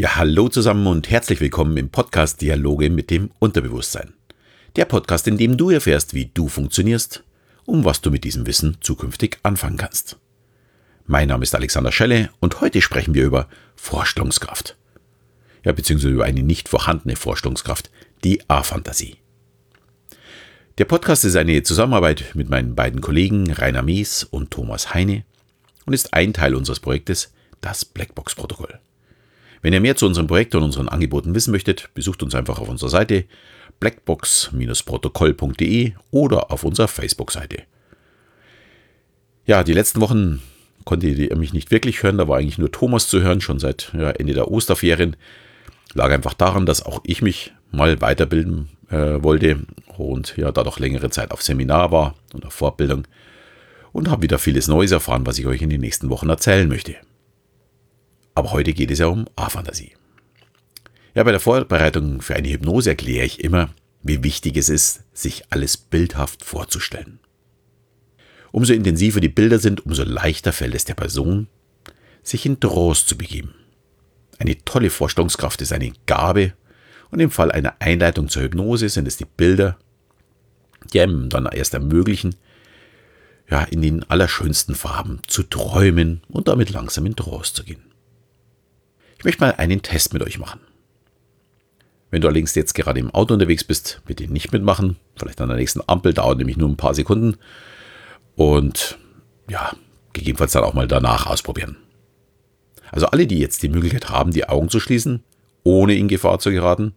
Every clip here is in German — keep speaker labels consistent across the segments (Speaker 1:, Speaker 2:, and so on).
Speaker 1: Ja, hallo zusammen und herzlich willkommen im Podcast Dialoge mit dem Unterbewusstsein. Der Podcast, in dem du erfährst, wie du funktionierst und was du mit diesem Wissen zukünftig anfangen kannst. Mein Name ist Alexander Schelle und heute sprechen wir über Vorstellungskraft. Ja, beziehungsweise über eine nicht vorhandene Vorstellungskraft, die A-Fantasie. Der Podcast ist eine Zusammenarbeit mit meinen beiden Kollegen Rainer Mees und Thomas Heine und ist ein Teil unseres Projektes, das Blackbox-Protokoll. Wenn ihr mehr zu unserem Projekt und unseren Angeboten wissen möchtet, besucht uns einfach auf unserer Seite blackbox-protokoll.de oder auf unserer Facebook-Seite. Ja, die letzten Wochen konntet ihr mich nicht wirklich hören, da war eigentlich nur Thomas zu hören, schon seit ja, Ende der Osterferien. Lag einfach daran, dass auch ich mich mal weiterbilden äh, wollte und ja, da doch längere Zeit auf Seminar war und auf Fortbildung und habe wieder vieles Neues erfahren, was ich euch in den nächsten Wochen erzählen möchte. Aber heute geht es ja um A-Fantasie. Ja, bei der Vorbereitung für eine Hypnose erkläre ich immer, wie wichtig es ist, sich alles bildhaft vorzustellen. Umso intensiver die Bilder sind, umso leichter fällt es der Person, sich in Trance zu begeben. Eine tolle Vorstellungskraft ist eine Gabe und im Fall einer Einleitung zur Hypnose sind es die Bilder, die einem dann erst ermöglichen, ja, in den allerschönsten Farben zu träumen und damit langsam in Trance zu gehen. Ich möchte mal einen Test mit euch machen. Wenn du allerdings jetzt gerade im Auto unterwegs bist, bitte nicht mitmachen. Vielleicht an der nächsten Ampel dauert nämlich nur ein paar Sekunden. Und ja, gegebenenfalls dann auch mal danach ausprobieren. Also alle, die jetzt die Möglichkeit haben, die Augen zu schließen, ohne in Gefahr zu geraten,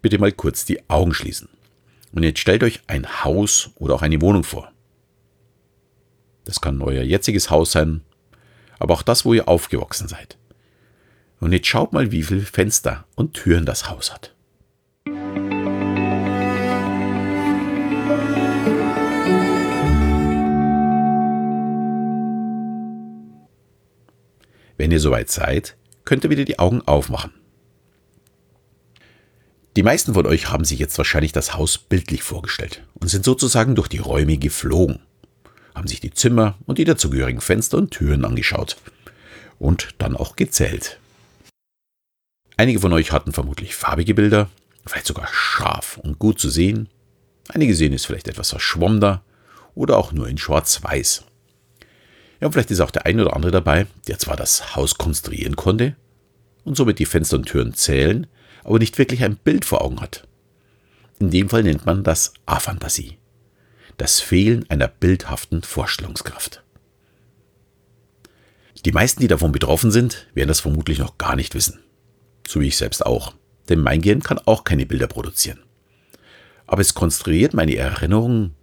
Speaker 1: bitte mal kurz die Augen schließen. Und jetzt stellt euch ein Haus oder auch eine Wohnung vor. Das kann euer jetziges Haus sein, aber auch das, wo ihr aufgewachsen seid. Und jetzt schaut mal, wie viele Fenster und Türen das Haus hat. Wenn ihr soweit seid, könnt ihr wieder die Augen aufmachen. Die meisten von euch haben sich jetzt wahrscheinlich das Haus bildlich vorgestellt und sind sozusagen durch die Räume geflogen, haben sich die Zimmer und die dazugehörigen Fenster und Türen angeschaut und dann auch gezählt. Einige von euch hatten vermutlich farbige Bilder, vielleicht sogar scharf und gut zu sehen. Einige sehen es vielleicht etwas verschwommener oder auch nur in schwarz-weiß. Ja, und vielleicht ist auch der ein oder andere dabei, der zwar das Haus konstruieren konnte und somit die Fenster und Türen zählen, aber nicht wirklich ein Bild vor Augen hat. In dem Fall nennt man das Aphantasie. Das Fehlen einer bildhaften Vorstellungskraft. Die meisten, die davon betroffen sind, werden das vermutlich noch gar nicht wissen so wie ich selbst auch. Denn mein Gehirn kann auch keine Bilder produzieren. Aber es konstruiert meine Erinnerungen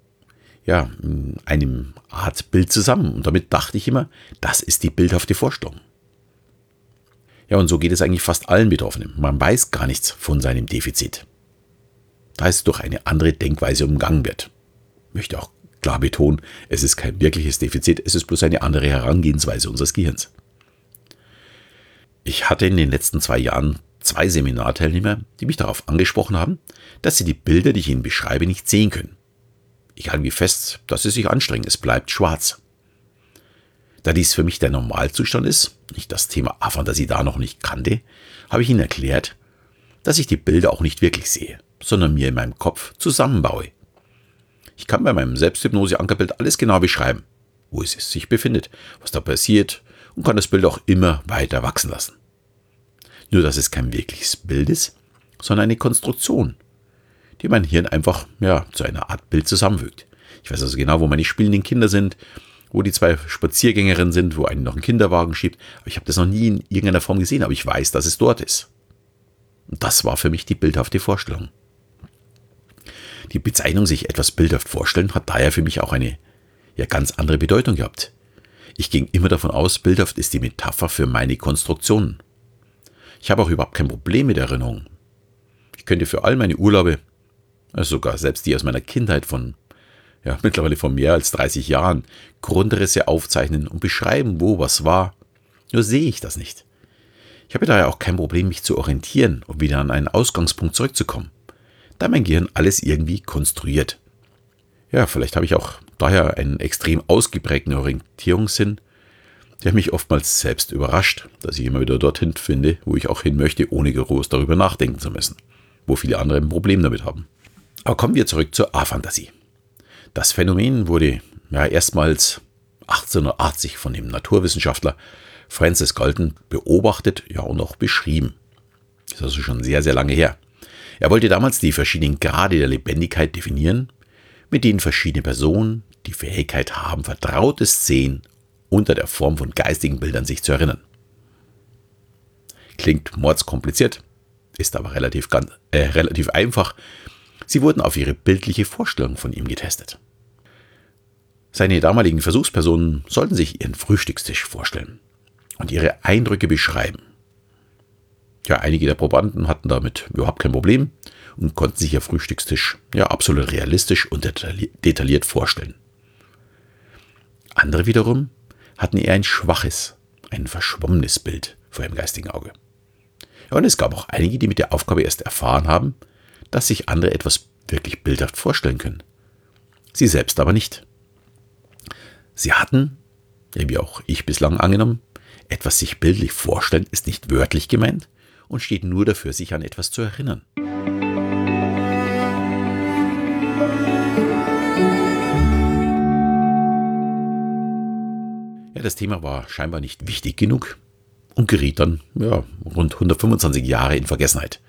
Speaker 1: ja, in einem Art Bild zusammen. Und damit dachte ich immer, das ist die bildhafte Vorstellung. Ja, und so geht es eigentlich fast allen Betroffenen. Man weiß gar nichts von seinem Defizit. Da es durch eine andere Denkweise umgangen wird. Ich möchte auch klar betonen, es ist kein wirkliches Defizit, es ist bloß eine andere Herangehensweise unseres Gehirns. Ich hatte in den letzten zwei Jahren zwei Seminarteilnehmer, die mich darauf angesprochen haben, dass sie die Bilder, die ich ihnen beschreibe, nicht sehen können. Ich halte mir fest, dass sie sich anstrengen, es bleibt schwarz. Da dies für mich der Normalzustand ist, ich das Thema Aphantasie da noch nicht kannte, habe ich ihnen erklärt, dass ich die Bilder auch nicht wirklich sehe, sondern mir in meinem Kopf zusammenbaue. Ich kann bei meinem Selbsthypnose-Ankerbild alles genau beschreiben, wo es sich befindet, was da passiert, und kann das Bild auch immer weiter wachsen lassen. Nur dass es kein wirkliches Bild ist, sondern eine Konstruktion, die mein Hirn einfach ja, zu einer Art Bild zusammenfügt. Ich weiß also genau, wo meine spielenden Kinder sind, wo die zwei Spaziergängerinnen sind, wo einen noch einen Kinderwagen schiebt. Aber ich habe das noch nie in irgendeiner Form gesehen, aber ich weiß, dass es dort ist. Und das war für mich die bildhafte Vorstellung. Die Bezeichnung sich etwas bildhaft vorstellen hat daher für mich auch eine ja ganz andere Bedeutung gehabt. Ich ging immer davon aus, bildhaft ist die Metapher für meine Konstruktionen. Ich habe auch überhaupt kein Problem mit Erinnerungen. Ich könnte für all meine Urlaube, also sogar selbst die aus meiner Kindheit von, ja, mittlerweile von mehr als 30 Jahren, Grundrisse aufzeichnen und beschreiben, wo was war. Nur sehe ich das nicht. Ich habe daher auch kein Problem, mich zu orientieren, um wieder an einen Ausgangspunkt zurückzukommen, da mein Gehirn alles irgendwie konstruiert. Ja, vielleicht habe ich auch daher einen extrem ausgeprägten Orientierungssinn, der mich oftmals selbst überrascht, dass ich immer wieder dorthin finde, wo ich auch hin möchte, ohne groß darüber nachdenken zu müssen, wo viele andere ein Problem damit haben. Aber kommen wir zurück zur A-Fantasie. Das Phänomen wurde ja erstmals 1880 von dem Naturwissenschaftler Francis Galton beobachtet ja, und auch beschrieben. Das ist also schon sehr, sehr lange her. Er wollte damals die verschiedenen Grade der Lebendigkeit definieren, mit denen verschiedene Personen die Fähigkeit haben, vertraute Szenen unter der Form von geistigen Bildern sich zu erinnern. Klingt mordskompliziert, ist aber relativ, äh, relativ einfach. Sie wurden auf ihre bildliche Vorstellung von ihm getestet. Seine damaligen Versuchspersonen sollten sich ihren Frühstückstisch vorstellen und ihre Eindrücke beschreiben. Ja, einige der Probanden hatten damit überhaupt kein Problem und konnten sich ihr Frühstückstisch ja absolut realistisch und detailliert vorstellen. Andere wiederum hatten eher ein schwaches, ein verschwommenes Bild vor ihrem geistigen Auge. Und es gab auch einige, die mit der Aufgabe erst erfahren haben, dass sich andere etwas wirklich bildhaft vorstellen können. Sie selbst aber nicht. Sie hatten, wie auch ich bislang angenommen, etwas sich bildlich vorstellen ist nicht wörtlich gemeint und steht nur dafür, sich an etwas zu erinnern. Das Thema war scheinbar nicht wichtig genug und geriet dann ja, rund 125 Jahre in Vergessenheit.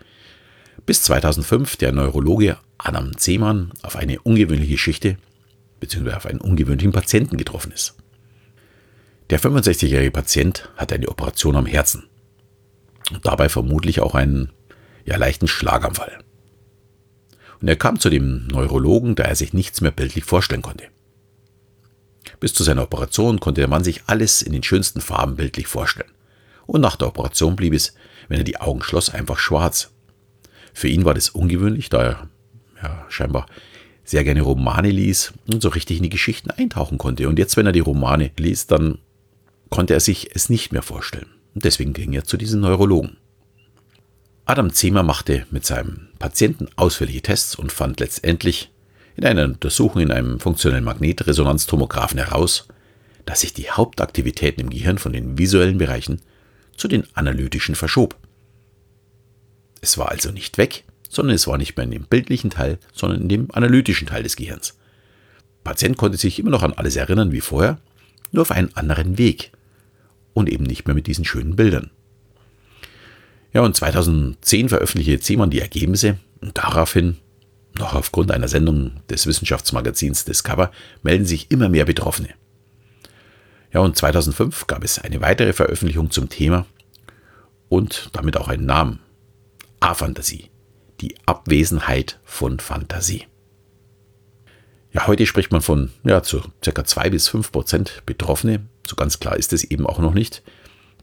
Speaker 1: Bis 2005 der Neurologe Adam Zehmann auf eine ungewöhnliche Geschichte bzw. auf einen ungewöhnlichen Patienten getroffen ist. Der 65-jährige Patient hatte eine Operation am Herzen und dabei vermutlich auch einen ja, leichten Schlaganfall. Und er kam zu dem Neurologen, da er sich nichts mehr bildlich vorstellen konnte. Bis zu seiner Operation konnte der Mann sich alles in den schönsten Farben bildlich vorstellen. Und nach der Operation blieb es, wenn er die Augen schloss, einfach schwarz. Für ihn war das ungewöhnlich, da er ja, scheinbar sehr gerne Romane liest und so richtig in die Geschichten eintauchen konnte. Und jetzt, wenn er die Romane liest, dann konnte er sich es nicht mehr vorstellen. Und deswegen ging er zu diesem Neurologen. Adam Zehmer machte mit seinem Patienten ausführliche Tests und fand letztendlich in einer Untersuchung in einem funktionellen Magnetresonanztomographen heraus, dass sich die Hauptaktivitäten im Gehirn von den visuellen Bereichen zu den analytischen verschob. Es war also nicht weg, sondern es war nicht mehr in dem bildlichen Teil, sondern in dem analytischen Teil des Gehirns. Der Patient konnte sich immer noch an alles erinnern wie vorher, nur auf einen anderen Weg und eben nicht mehr mit diesen schönen Bildern. Ja, und 2010 veröffentlichte Zehmann die Ergebnisse und daraufhin, noch aufgrund einer Sendung des Wissenschaftsmagazins Discover, melden sich immer mehr Betroffene. Ja, und 2005 gab es eine weitere Veröffentlichung zum Thema und damit auch einen Namen. A-Fantasie. Die Abwesenheit von Fantasie. Ja, heute spricht man von ja, zu ca. 2 bis 5 Prozent Betroffene. So ganz klar ist es eben auch noch nicht,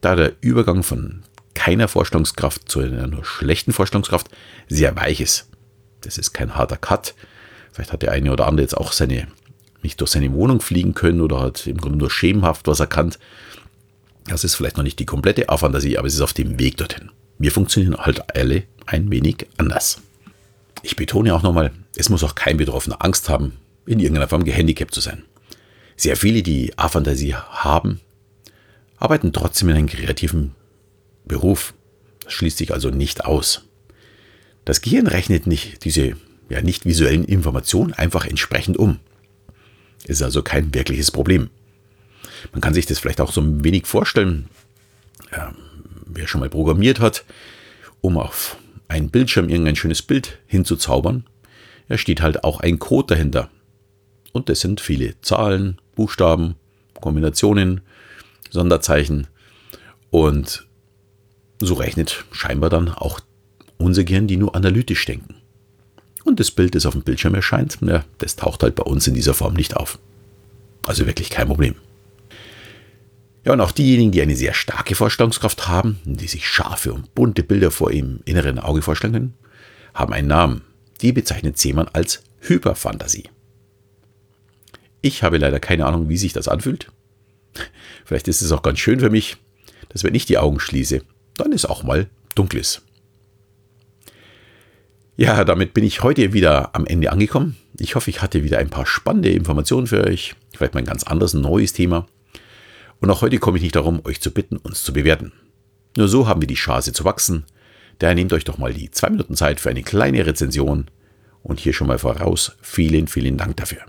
Speaker 1: da der Übergang von keiner Vorstellungskraft zu einer nur schlechten Vorstellungskraft sehr weich ist. Das ist kein harter Cut. Vielleicht hat der eine oder andere jetzt auch seine, nicht durch seine Wohnung fliegen können oder hat im Grunde nur schemenhaft was erkannt. Das ist vielleicht noch nicht die komplette A-Fantasie, aber es ist auf dem Weg dorthin. Wir funktionieren halt alle ein wenig anders. Ich betone auch nochmal, es muss auch kein Betroffener Angst haben, in irgendeiner Form gehandicapt zu sein. Sehr viele, die A-Fantasie haben, arbeiten trotzdem in einem kreativen Beruf. Das schließt sich also nicht aus. Das Gehirn rechnet nicht diese ja, nicht visuellen Informationen einfach entsprechend um. Ist also kein wirkliches Problem. Man kann sich das vielleicht auch so ein wenig vorstellen, ja, wer schon mal programmiert hat, um auf einen Bildschirm irgendein schönes Bild hinzuzaubern, da steht halt auch ein Code dahinter. Und das sind viele Zahlen, Buchstaben, Kombinationen, Sonderzeichen. Und so rechnet scheinbar dann auch unser Gehirn, die nur analytisch denken. Und das Bild, das auf dem Bildschirm erscheint, ja, das taucht halt bei uns in dieser Form nicht auf. Also wirklich kein Problem. Ja, und auch diejenigen, die eine sehr starke Vorstellungskraft haben, die sich scharfe und bunte Bilder vor ihrem inneren Auge vorstellen können, haben einen Namen. Die bezeichnet Seemann als Hyperfantasie. Ich habe leider keine Ahnung, wie sich das anfühlt. Vielleicht ist es auch ganz schön für mich, dass wenn ich die Augen schließe, dann ist auch mal dunkles. Ja, damit bin ich heute wieder am Ende angekommen. Ich hoffe, ich hatte wieder ein paar spannende Informationen für euch. Vielleicht mal ein ganz anderes, neues Thema. Und auch heute komme ich nicht darum, euch zu bitten, uns zu bewerten. Nur so haben wir die Chance zu wachsen. Daher nehmt euch doch mal die zwei Minuten Zeit für eine kleine Rezension. Und hier schon mal voraus, vielen, vielen Dank dafür.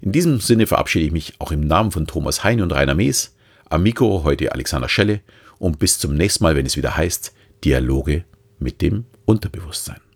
Speaker 1: In diesem Sinne verabschiede ich mich auch im Namen von Thomas Hein und Rainer Mees. Am Mikro heute Alexander Schelle und bis zum nächsten Mal, wenn es wieder heißt Dialoge mit dem Unterbewusstsein.